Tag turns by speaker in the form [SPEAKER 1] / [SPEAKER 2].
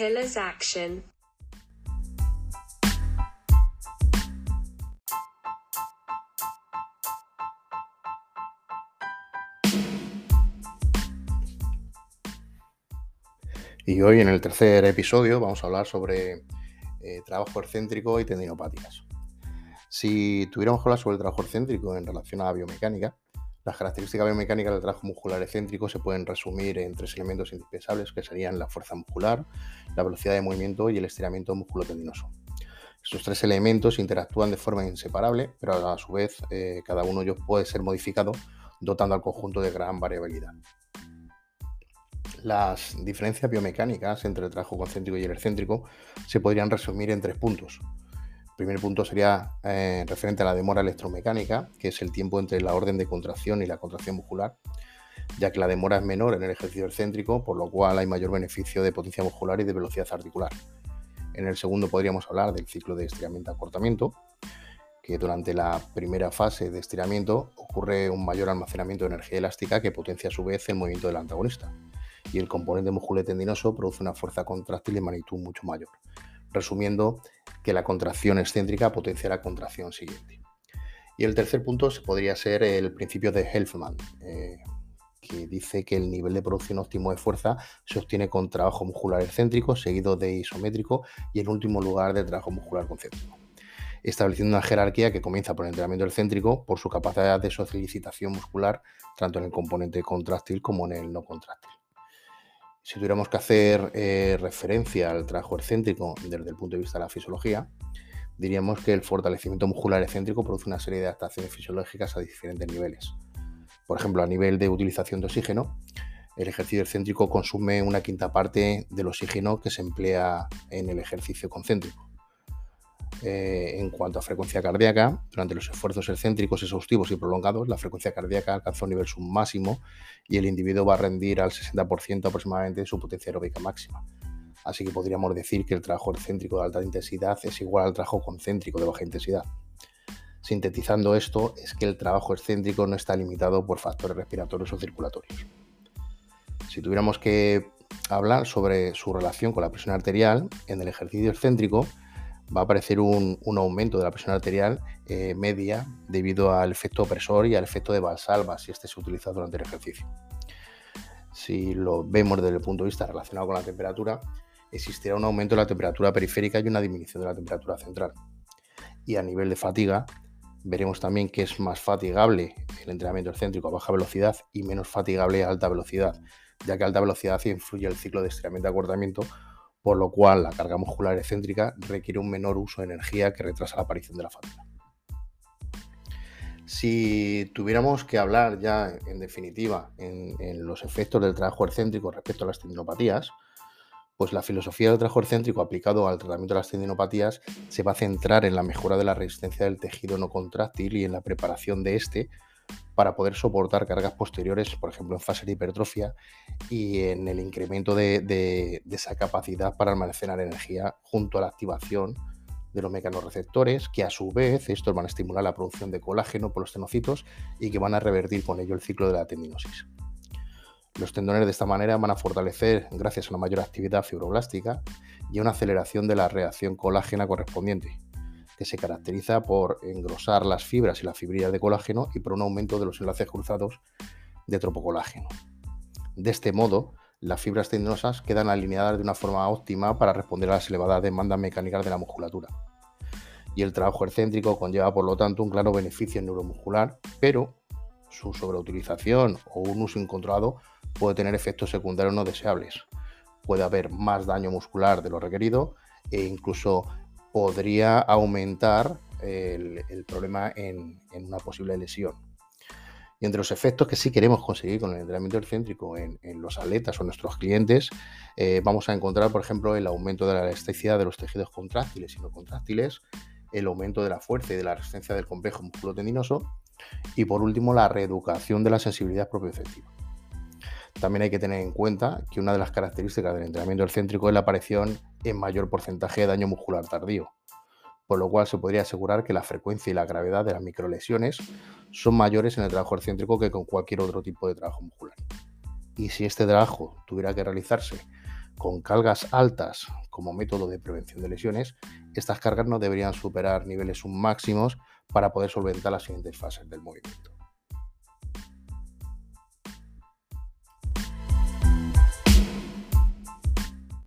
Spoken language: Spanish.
[SPEAKER 1] Pillars action.
[SPEAKER 2] Y hoy en el tercer episodio vamos a hablar sobre eh, trabajo excéntrico y tendinopatías. Si tuviéramos que hablar sobre el trabajo excéntrico en relación a la biomecánica, las características biomecánicas del trabajo muscular excéntrico se pueden resumir en tres elementos indispensables que serían la fuerza muscular, la velocidad de movimiento y el estiramiento musculotendinoso. Estos tres elementos interactúan de forma inseparable, pero a su vez eh, cada uno de ellos puede ser modificado dotando al conjunto de gran variabilidad. Las diferencias biomecánicas entre el trabajo concéntrico y el excéntrico se podrían resumir en tres puntos. Primer punto sería eh, referente a la demora electromecánica, que es el tiempo entre la orden de contracción y la contracción muscular, ya que la demora es menor en el ejercicio excéntrico, por lo cual hay mayor beneficio de potencia muscular y de velocidad articular. En el segundo podríamos hablar del ciclo de estiramiento-acortamiento, que durante la primera fase de estiramiento ocurre un mayor almacenamiento de energía elástica que potencia a su vez el movimiento del antagonista y el componente musculotendinoso produce una fuerza contráctil de magnitud mucho mayor. Resumiendo, que la contracción excéntrica potencia la contracción siguiente. Y el tercer punto podría ser el principio de Helfman, eh, que dice que el nivel de producción óptimo de fuerza se obtiene con trabajo muscular excéntrico, seguido de isométrico y en último lugar de trabajo muscular concéntrico estableciendo una jerarquía que comienza por el entrenamiento excéntrico por su capacidad de socialización muscular, tanto en el componente contráctil como en el no contráctil. Si tuviéramos que hacer eh, referencia al trabajo excéntrico desde el punto de vista de la fisiología, diríamos que el fortalecimiento muscular excéntrico produce una serie de adaptaciones fisiológicas a diferentes niveles. Por ejemplo, a nivel de utilización de oxígeno, el ejercicio excéntrico consume una quinta parte del oxígeno que se emplea en el ejercicio concéntrico. Eh, en cuanto a frecuencia cardíaca, durante los esfuerzos excéntricos exhaustivos y prolongados, la frecuencia cardíaca alcanza un nivel submáximo y el individuo va a rendir al 60% aproximadamente de su potencia aeróbica máxima. Así que podríamos decir que el trabajo excéntrico de alta intensidad es igual al trabajo concéntrico de baja intensidad. Sintetizando esto, es que el trabajo excéntrico no está limitado por factores respiratorios o circulatorios. Si tuviéramos que hablar sobre su relación con la presión arterial, en el ejercicio excéntrico, va a aparecer un, aumento de la presión arterial eh, media debido al efecto opresor y al efecto de Valsalva si este se utiliza durante el ejercicio. Si lo vemos desde el punto de vista relacionado con la temperatura, existirá un aumento de la temperatura periférica y una disminución de la temperatura central. Y a nivel de fatiga, veremos también que es más fatigable el entrenamiento excéntrico a baja velocidad y menos fatigable a alta velocidad, ya que a alta velocidad influye el ciclo de estiramiento y acortamiento por lo cual la carga muscular excéntrica requiere un menor uso de energía que retrasa la aparición de la fatiga. Si tuviéramos que hablar ya en definitiva en, los efectos del trabajo excéntrico respecto a las tendinopatías, pues la filosofía del trabajo excéntrico aplicado al tratamiento de las tendinopatías se va a centrar en la mejora de la resistencia del tejido no contráctil y en la preparación de este para poder soportar cargas posteriores, por ejemplo, en fase de hipertrofia y en el incremento de, esa capacidad para almacenar energía junto a la activación de los mecanorreceptores, que a su vez estos van a estimular la producción de colágeno por los tenocitos y que van a revertir con ello el ciclo de la tendinosis. Los tendones de esta manera van a fortalecer gracias a una mayor actividad fibroblástica y a una aceleración de la reacción colágena correspondiente, que se caracteriza por engrosar las fibras y la fibrillas de colágeno y por un aumento de los enlaces cruzados de tropocolágeno. De este modo, las fibras tendinosas quedan alineadas de una forma óptima para responder a las elevadas demandas mecánicas de la musculatura. Y el trabajo excéntrico conlleva, por lo tanto, un claro beneficio neuromuscular, pero su sobreutilización o un uso incontrolado puede tener efectos secundarios no deseables. Puede haber más daño muscular de lo requerido e incluso podría aumentar el, problema en, una posible lesión. Y entre los efectos que sí queremos conseguir con el entrenamiento excéntrico en, los atletas o nuestros clientes, eh, vamos a encontrar, por ejemplo, el aumento de la elasticidad de los tejidos contráctiles y no contráctiles, el aumento de la fuerza y de la resistencia del complejo musculotendinoso y, por último, la reeducación de la sensibilidad propioceptiva. También hay que tener en cuenta que una de las características del entrenamiento excéntrico es la aparición en mayor porcentaje de daño muscular tardío, por lo cual se podría asegurar que la frecuencia y la gravedad de las microlesiones son mayores en el trabajo excéntrico que con cualquier otro tipo de trabajo muscular. Y si este trabajo tuviera que realizarse con cargas altas como método de prevención de lesiones, estas cargas no deberían superar niveles máximos para poder solventar las siguientes fases del movimiento.